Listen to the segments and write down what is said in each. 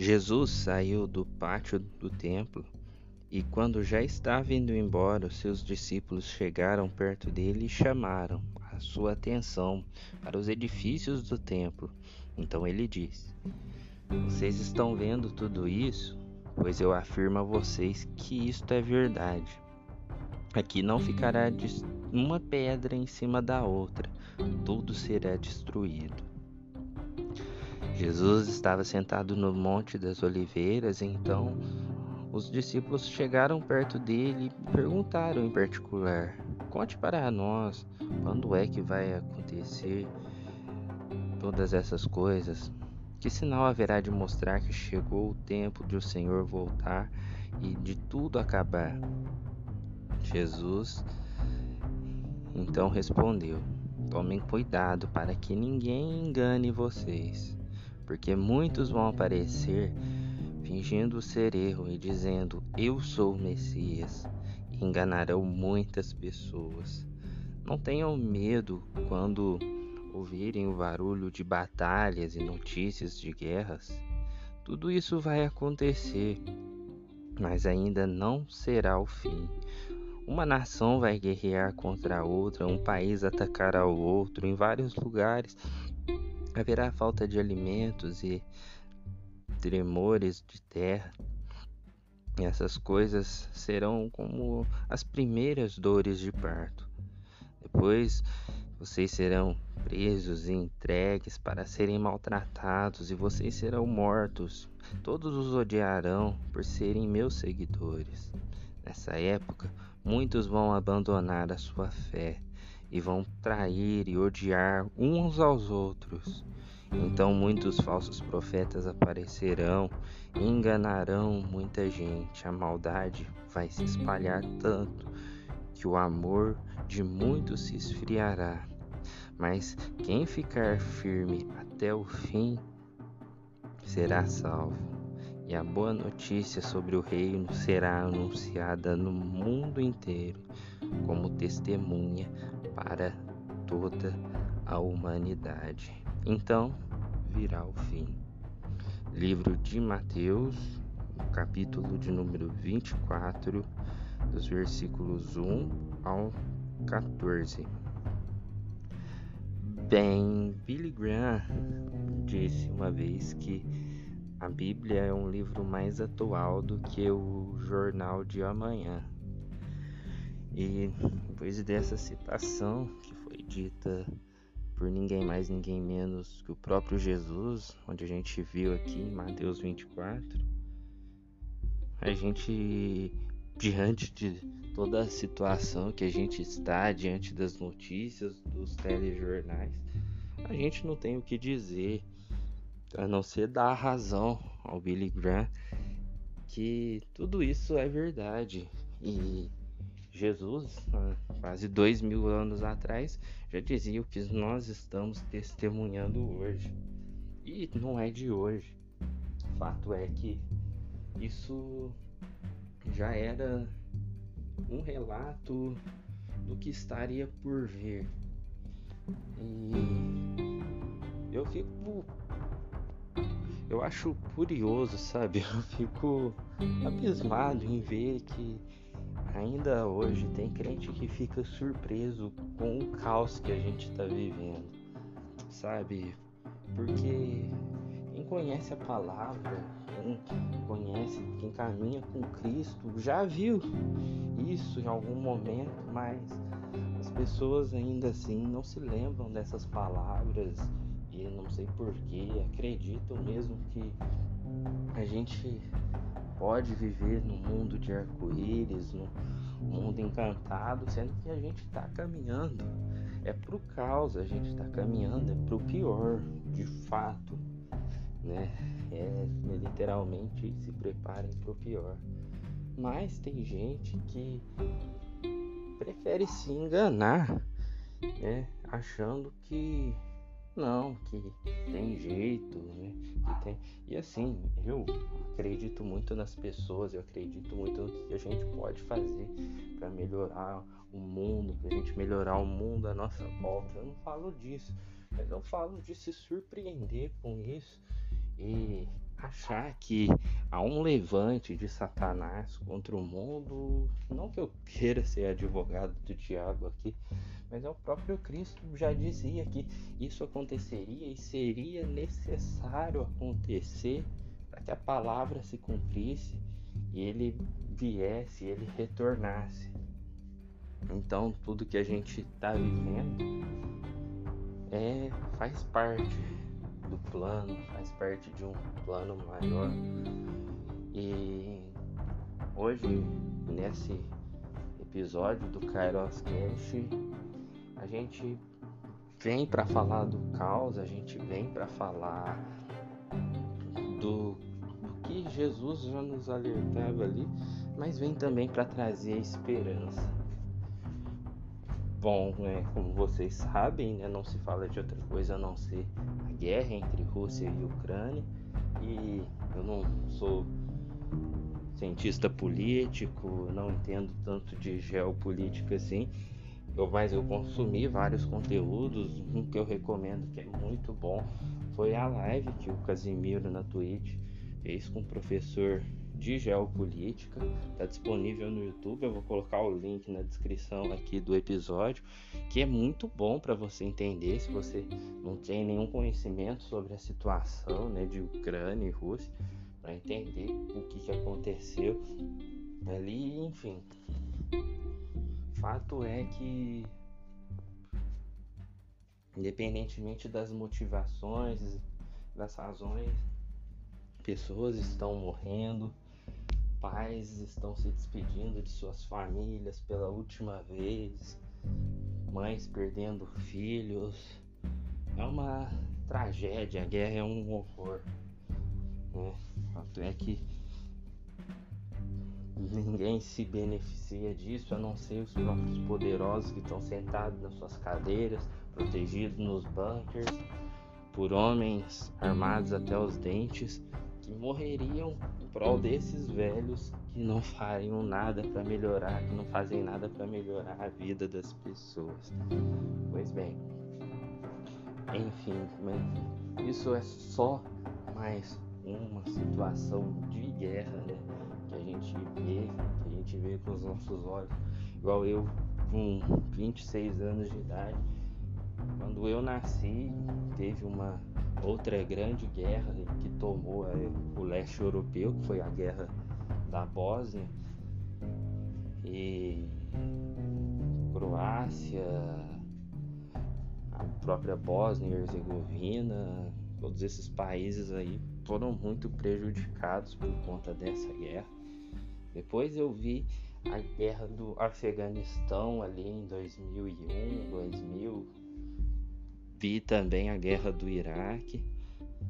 Jesus saiu do pátio do templo e, quando já estava indo embora, os seus discípulos chegaram perto dele e chamaram a sua atenção para os edifícios do templo. Então ele disse: Vocês estão vendo tudo isso? Pois eu afirmo a vocês que isto é verdade. Aqui não ficará uma pedra em cima da outra, tudo será destruído. Jesus estava sentado no Monte das Oliveiras, então os discípulos chegaram perto dele e perguntaram em particular: Conte para nós quando é que vai acontecer todas essas coisas? Que sinal haverá de mostrar que chegou o tempo de o Senhor voltar e de tudo acabar? Jesus então respondeu: Tomem cuidado para que ninguém engane vocês porque muitos vão aparecer fingindo ser erro e dizendo: Eu sou o Messias, e enganarão muitas pessoas. Não tenham medo quando ouvirem o barulho de batalhas e notícias de guerras. Tudo isso vai acontecer, mas ainda não será o fim. Uma nação vai guerrear contra outra, um país atacará o outro em vários lugares Haverá falta de alimentos e tremores de terra. E essas coisas serão como as primeiras dores de parto. Depois vocês serão presos e entregues para serem maltratados, e vocês serão mortos. Todos os odiarão por serem meus seguidores. Nessa época, muitos vão abandonar a sua fé e vão trair e odiar uns aos outros. Então muitos falsos profetas aparecerão e enganarão muita gente. A maldade vai se espalhar tanto que o amor de muitos se esfriará. Mas quem ficar firme até o fim será salvo. E a boa notícia sobre o reino será anunciada no mundo inteiro como testemunha para toda a humanidade. Então virá o fim. Livro de Mateus, capítulo de número 24, dos versículos 1 ao 14. Bem, Billy Graham disse uma vez que a Bíblia é um livro mais atual do que o Jornal de Amanhã. E depois dessa citação que foi dita por ninguém mais, ninguém menos que o próprio Jesus, onde a gente viu aqui em Mateus 24, a gente, diante de toda a situação que a gente está, diante das notícias, dos telejornais, a gente não tem o que dizer, a não ser dar razão ao Billy Graham que tudo isso é verdade. E Jesus, quase dois mil anos atrás, já dizia o que nós estamos testemunhando hoje. E não é de hoje. O fato é que isso já era um relato do que estaria por vir. E eu fico. Eu acho curioso, sabe? Eu fico abismado em ver que ainda hoje tem crente que fica surpreso com o caos que a gente está vivendo, sabe? Porque quem conhece a palavra, quem conhece, quem caminha com Cristo, já viu isso em algum momento, mas as pessoas ainda assim não se lembram dessas palavras não sei porquê, acreditam mesmo que a gente pode viver no mundo de arco-íris, no mundo encantado, sendo que a gente está caminhando é pro caos, a gente está caminhando é pro pior, de fato, né? É literalmente se preparem pro pior. Mas tem gente que prefere se enganar, né? Achando que não, que tem jeito, né? Que tem... E assim, eu acredito muito nas pessoas, eu acredito muito no que a gente pode fazer para melhorar o mundo, pra gente melhorar o mundo à nossa volta. Eu não falo disso, mas eu falo de se surpreender com isso e achar que há um levante de Satanás contra o mundo, não que eu queira ser advogado do diabo aqui, mas é o próprio Cristo já dizia que isso aconteceria e seria necessário acontecer para que a palavra se cumprisse e ele viesse, ele retornasse. Então tudo que a gente está vivendo é faz parte do plano, faz parte de um plano maior. E hoje nesse episódio do Kairos Cash a gente vem para falar do caos, a gente vem para falar do, do que Jesus já nos alertava ali, mas vem também para trazer esperança. Bom, né, como vocês sabem, né, não se fala de outra coisa a não ser a guerra entre Rússia e Ucrânia. E eu não sou cientista político, não entendo tanto de geopolítica assim. Eu, mas eu consumi vários conteúdos. Um que eu recomendo que é muito bom foi a live que o Casimiro na Twitch fez com o professor de geopolítica. Está disponível no YouTube. Eu vou colocar o link na descrição aqui do episódio, que é muito bom para você entender se você não tem nenhum conhecimento sobre a situação né, de Ucrânia e Rússia, para entender o que, que aconteceu ali, enfim. Fato é que independentemente das motivações, das razões, pessoas estão morrendo, Pais estão se despedindo de suas famílias pela última vez, mães perdendo filhos. É uma tragédia, a guerra é um horror. Né? O fato é que ninguém se beneficia disso a não ser os próprios poderosos que estão sentados nas suas cadeiras, protegidos nos bunkers, por homens armados até os dentes que morreriam em prol desses velhos que não fariam nada para melhorar, que não fazem nada para melhorar a vida das pessoas. Pois bem, enfim, isso é só mais uma situação de guerra, né? Que a gente vê, que a gente vê com os nossos olhos. Igual eu, com 26 anos de idade, quando eu nasci, teve uma outra grande guerra que tomou é, o leste europeu, que foi a guerra da Bósnia e Croácia, a própria Bósnia e Herzegovina, todos esses países aí foram muito prejudicados por conta dessa guerra. Depois eu vi a guerra do Afeganistão ali em 2001, 2000, Vi também a guerra do Iraque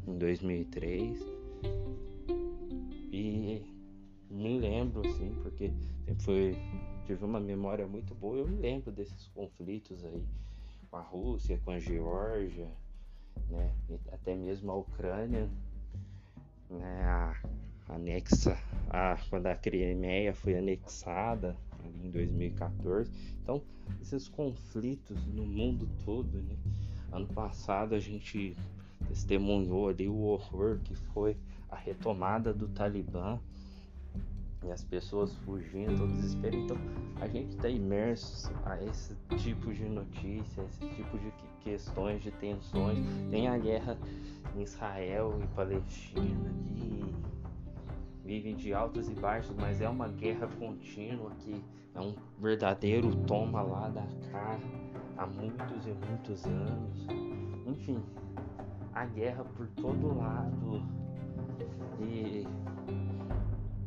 em 2003 e me lembro assim, porque sempre foi tive uma memória muito boa, eu me lembro desses conflitos aí com a Rússia, com a Geórgia, né, até mesmo a Ucrânia, né, a anexa, a, quando a Crimeia foi anexada em 2014. Então, esses conflitos no mundo todo, né, Ano passado a gente testemunhou ali o horror que foi a retomada do Talibã e as pessoas fugindo, o desespero. Então a gente está imerso a esse tipo de notícia, esse tipo de questões, de tensões. Tem a guerra em Israel e Palestina que vivem de altos e baixos, mas é uma guerra contínua que é um verdadeiro toma lá da cá há muitos e muitos anos. Enfim, a guerra por todo lado. E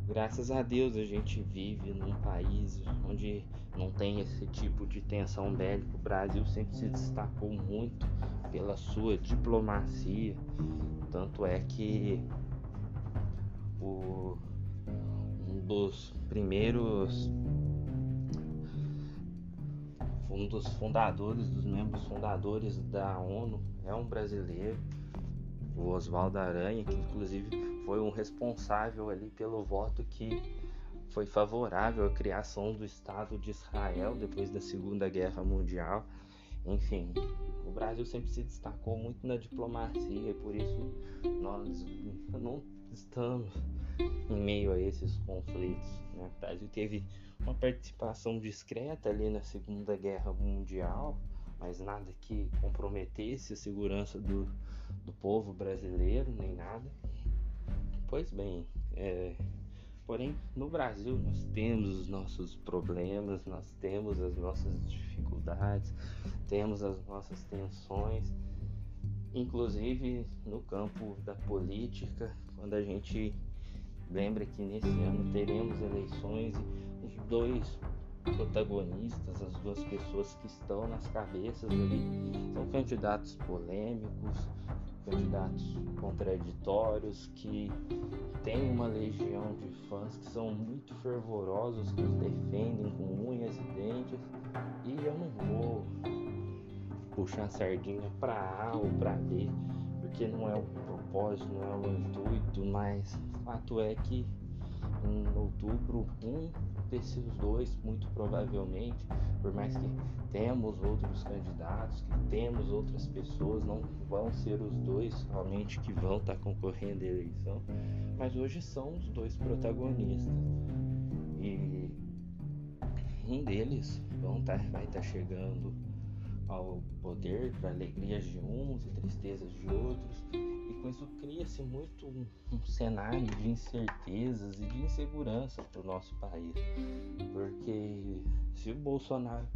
graças a Deus a gente vive num país onde não tem esse tipo de tensão bélica. O Brasil sempre se destacou muito pela sua diplomacia. Tanto é que o, um dos primeiros um dos fundadores, dos membros fundadores da ONU, é um brasileiro, o Oswaldo Aranha, que inclusive foi um responsável ali pelo voto que foi favorável à criação do Estado de Israel depois da Segunda Guerra Mundial. Enfim, o Brasil sempre se destacou muito na diplomacia, e por isso nós não estamos em meio a esses conflitos. Né? O Brasil teve uma participação discreta ali na Segunda Guerra Mundial, mas nada que comprometesse a segurança do, do povo brasileiro, nem nada. Pois bem, é, porém no Brasil nós temos os nossos problemas, nós temos as nossas dificuldades, temos as nossas tensões, inclusive no campo da política, quando a gente lembra que nesse ano teremos eleições e os dois protagonistas, as duas pessoas que estão nas cabeças ali, são candidatos polêmicos, candidatos contraditórios, que têm uma legião de fãs que são muito fervorosos, que os defendem com unhas e dentes, e eu não vou puxar a sardinha para A ou para B, porque não é o propósito, não é o intuito, mas fato é que em outubro um desses dois, muito provavelmente, por mais que temos outros candidatos, que temos outras pessoas, não vão ser os dois realmente que vão estar concorrendo à eleição, mas hoje são os dois protagonistas. E um deles vão tá, vai estar tá chegando ao poder para alegrias de uns e tristezas de outros, com isso cria-se muito um, um, cenário de incertezas e de insegurança para o nosso país, porque se o Bolsonaro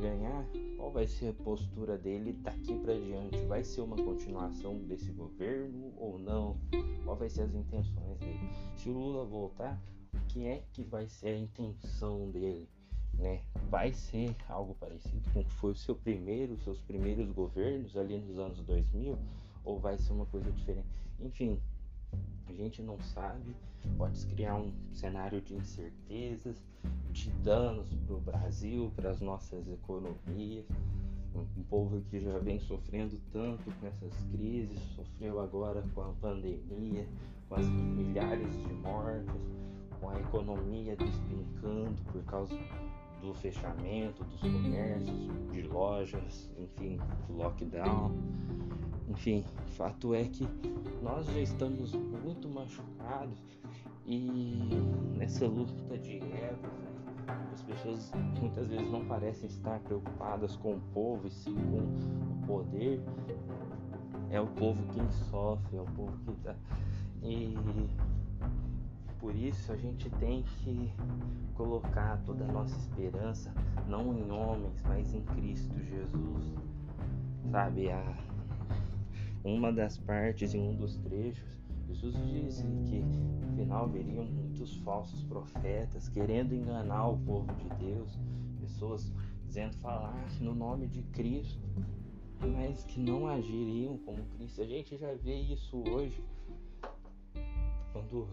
ganhar, qual vai ser a postura dele daqui para diante? Vai ser uma continuação desse governo ou não? Qual vai ser as intenções dele? Se o Lula voltar, o que é que vai ser a intenção dele? né? Vai ser algo parecido com o que foi o seu primeiro, seus primeiros governos ali nos anos 2000 ou vai ser uma coisa diferente? Enfim, a gente não sabe. Pode criar um cenário de incertezas, de danos para o Brasil, para as nossas economias. Um povo que já vem sofrendo tanto com essas crises, sofreu agora com a pandemia, com as milhares de mortes, com a economia despencando por causa do fechamento dos comércios, de lojas, enfim, do lockdown. Enfim, fato é que nós já estamos muito machucados e nessa luta de ego, as pessoas muitas vezes não parecem estar preocupadas com o povo e sim com o poder. É o povo quem sofre, é o povo que tá. E por isso a gente tem que colocar toda a nossa esperança não em homens, mas em Cristo Jesus. Sabe, a, uma das partes em um dos trechos, Jesus disse que no final viriam muitos falsos profetas querendo enganar o povo de Deus, pessoas dizendo falar no nome de Cristo, mas que não agiriam como Cristo. A gente já vê isso hoje quando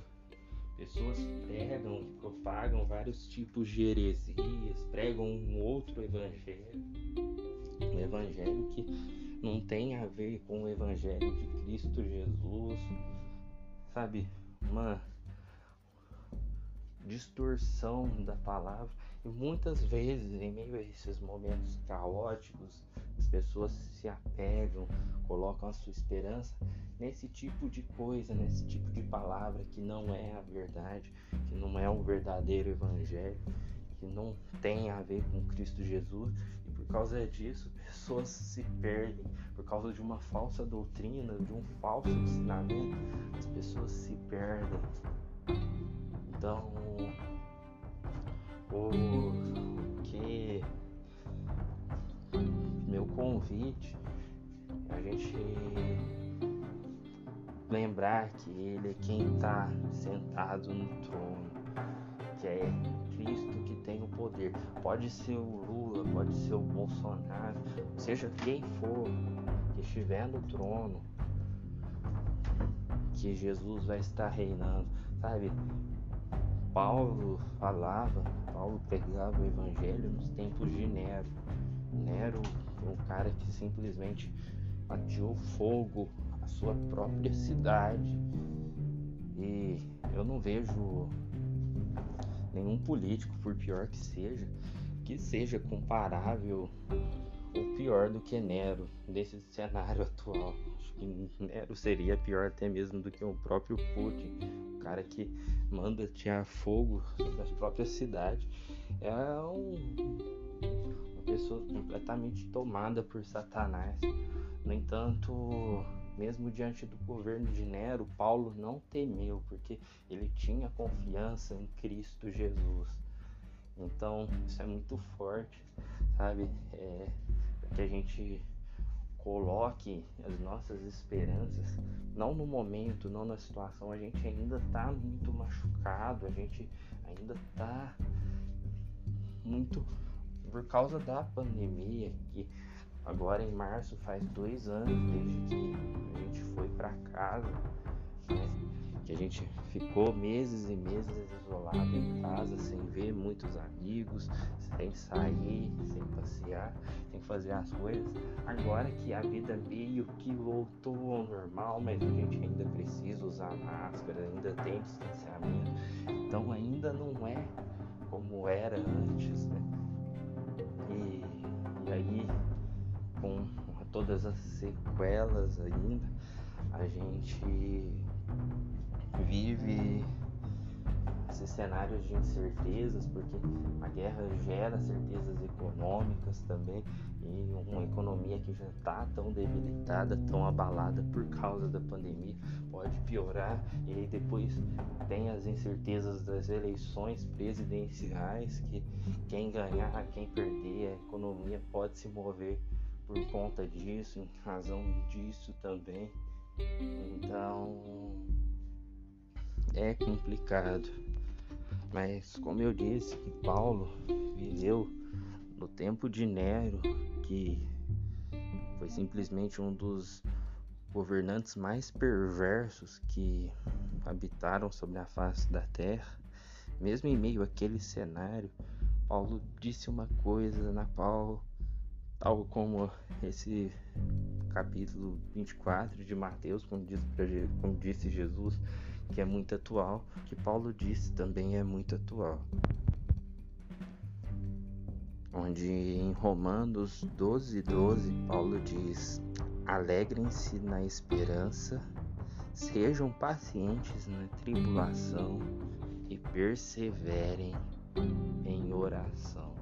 Pessoas pregam, propagam vários tipos de heresias, pregam um outro evangelho, um evangelho que não tem a ver com o evangelho de Cristo Jesus, sabe? Uma distorção da palavra. E muitas vezes, em meio a esses momentos caóticos, as pessoas se apegam, colocam a sua esperança nesse tipo de coisa, nesse tipo de palavra que não é a verdade, que não é um verdadeiro evangelho, que não tem a ver com Cristo Jesus, causa disso pessoas se perdem, por causa de uma falsa doutrina, de um falso ensinamento, as pessoas se perdem. Então, o que meu convite é a gente lembrar que Ele é quem está sentado no trono, que é Cristo que tem o poder. Pode ser o Lula, pode ser o Bolsonaro, seja quem for que estiver no trono, que Jesus vai estar reinando, sabe? Paulo falava, Paulo pregava o evangelho nos tempos de Nero. Nero, um cara que simplesmente ateou fogo sua própria cidade. E eu não vejo nenhum político, por pior que seja, que seja comparável ou pior do que Nero nesse cenário atual. Acho Nero seria pior até mesmo do que o próprio Putin, o cara que manda tirar fogo as próprias cidades. É um, uma pessoa completamente tomada por Satanás. No entanto, mesmo diante do governo de Nero, Paulo não temeu, porque ele tinha confiança em Cristo Jesus. Então, isso é muito forte, sabe? É, que a gente coloque as nossas esperanças, não no momento, não na situação, a gente ainda está muito machucado, a gente ainda está muito por causa da pandemia que Agora em março faz dois anos desde que a gente foi para casa, né? que a gente ficou meses e meses isolado em casa, sem ver muitos amigos, sem sair, sem passear, sem fazer as coisas. Agora que a vida meio que voltou ao normal, mas a gente ainda precisa usar máscara, ainda tem distanciamento, então ainda não é como era antes, né? E, e aí com todas as sequelas ainda, a gente vive esses cenários de incertezas, porque a guerra gera certezas econômicas também, e uma economia que já está tão debilitada, tão abalada por causa da pandemia, pode piorar, e aí depois tem as incertezas das eleições presidenciais, que quem ganhar, quem perder, a economia pode se mover por conta disso, em razão disso também. Então é complicado. Mas como eu disse que Paulo viveu no tempo de Nero, que foi simplesmente um dos governantes mais perversos que habitaram sobre a face da terra, mesmo em meio àquele cenário, Paulo disse uma coisa na qual tal como esse capítulo 24 de Mateus, como, como disse Jesus, que é muito atual, que Paulo disse também é muito atual. Onde em Romanos 12, 12, Paulo diz: Alegrem-se na esperança, sejam pacientes na tribulação e perseverem em oração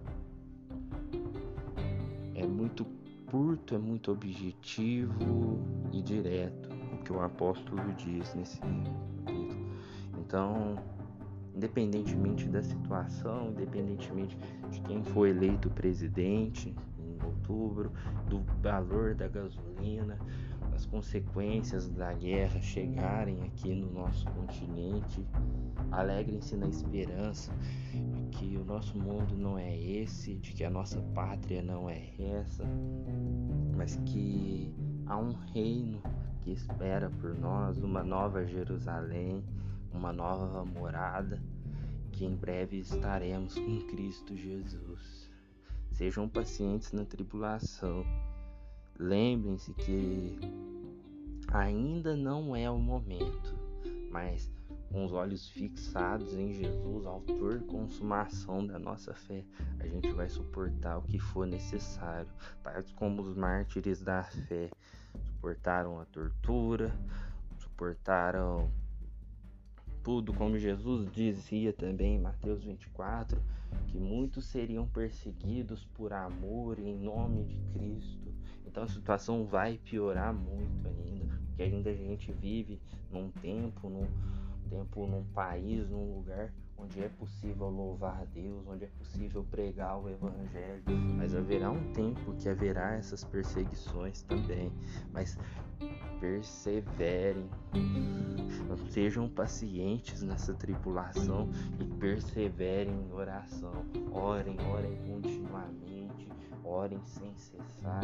é muito curto, é muito objetivo e direto o que o apóstolo diz nesse capítulo. Então, independentemente da situação, independentemente de quem foi eleito presidente em outubro, do valor da gasolina, as consequências da guerra chegarem aqui no nosso continente, alegrem-se na esperança de que o nosso mundo não é esse, de que a nossa pátria não é essa, mas que há um reino que espera por nós, uma nova Jerusalém, uma nova morada, que em breve estaremos com Cristo Jesus. Sejam pacientes na tribulação. Lembrem-se que ainda não é o momento, mas com os olhos fixados em Jesus, autor e consumação da nossa fé, a gente vai suportar o que for necessário, tais como os mártires da fé suportaram a tortura, suportaram tudo, como Jesus dizia também em Mateus 24, que muitos seriam perseguidos por amor em nome de Cristo. Então a situação vai piorar muito ainda, porque ainda a gente vive num tempo, num tempo num país, num lugar onde é possível louvar a Deus, onde é possível pregar o Evangelho, mas haverá um tempo que haverá essas perseguições também. Mas perseverem, sejam pacientes nessa tribulação e perseverem em oração. Orem, orem continuamente, orem sem cessar.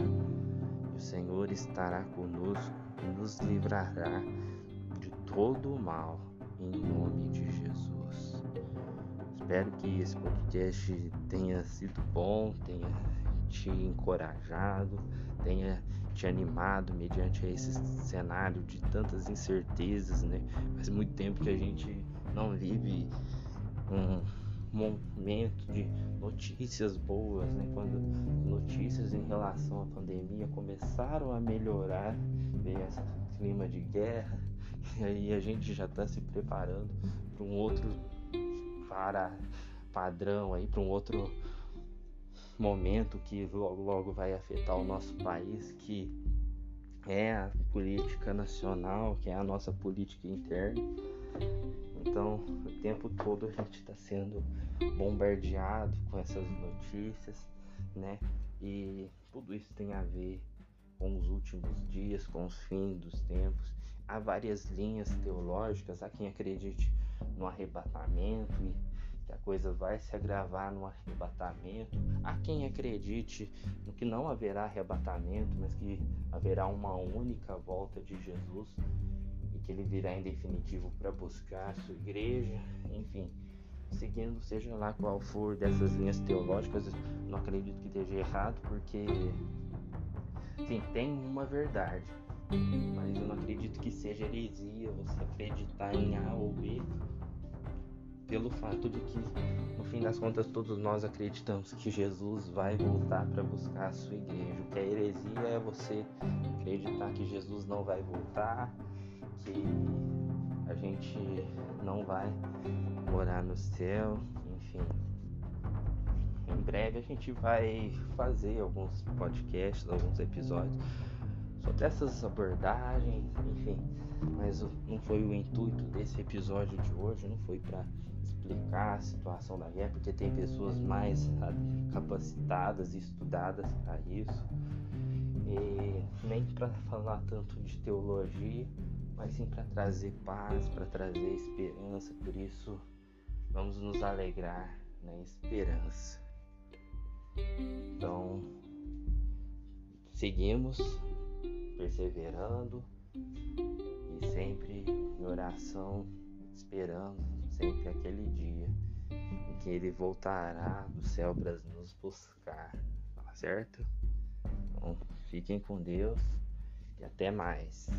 O Senhor estará conosco e nos livrará de todo o mal em nome de Jesus. Espero que esse podcast tenha sido bom, tenha te encorajado, tenha te animado mediante esse cenário de tantas incertezas, né? Faz muito tempo que a gente não vive um momento de notícias boas, né? Quando notícias em relação à pandemia começaram a melhorar, veio essa clima de guerra, e aí a gente já está se preparando para um outro para padrão aí, para um outro momento que logo, logo vai afetar o nosso país, que é a política nacional, que é a nossa política interna. Então, o tempo todo a gente está sendo bombardeado com essas notícias, né? E tudo isso tem a ver com os últimos dias, com os fins dos tempos. Há várias linhas teológicas, há quem acredite no arrebatamento e que a coisa vai se agravar no arrebatamento. Há quem acredite no que não haverá arrebatamento, mas que haverá uma única volta de Jesus que ele virá em definitivo para buscar a sua igreja, enfim, seguindo seja lá qual for dessas linhas teológicas, não acredito que esteja errado, porque sim, tem uma verdade, mas eu não acredito que seja heresia você acreditar em A ou B pelo fato de que, no fim das contas, todos nós acreditamos que Jesus vai voltar para buscar a sua igreja. O que é heresia é você acreditar que Jesus não vai voltar, que a gente não vai morar no céu, enfim. Em breve a gente vai fazer alguns podcasts, alguns episódios sobre essas abordagens, enfim. Mas não foi o intuito desse episódio de hoje, não foi para explicar a situação da guerra, porque tem pessoas mais capacitadas e estudadas para isso. E nem para falar tanto de teologia, mas sim para trazer paz, para trazer esperança. Por isso, vamos nos alegrar na esperança. Então, seguimos perseverando e sempre em oração, esperando sempre aquele dia em que ele voltará do céu para nos buscar, tá certo? Então, fiquem com Deus e até mais.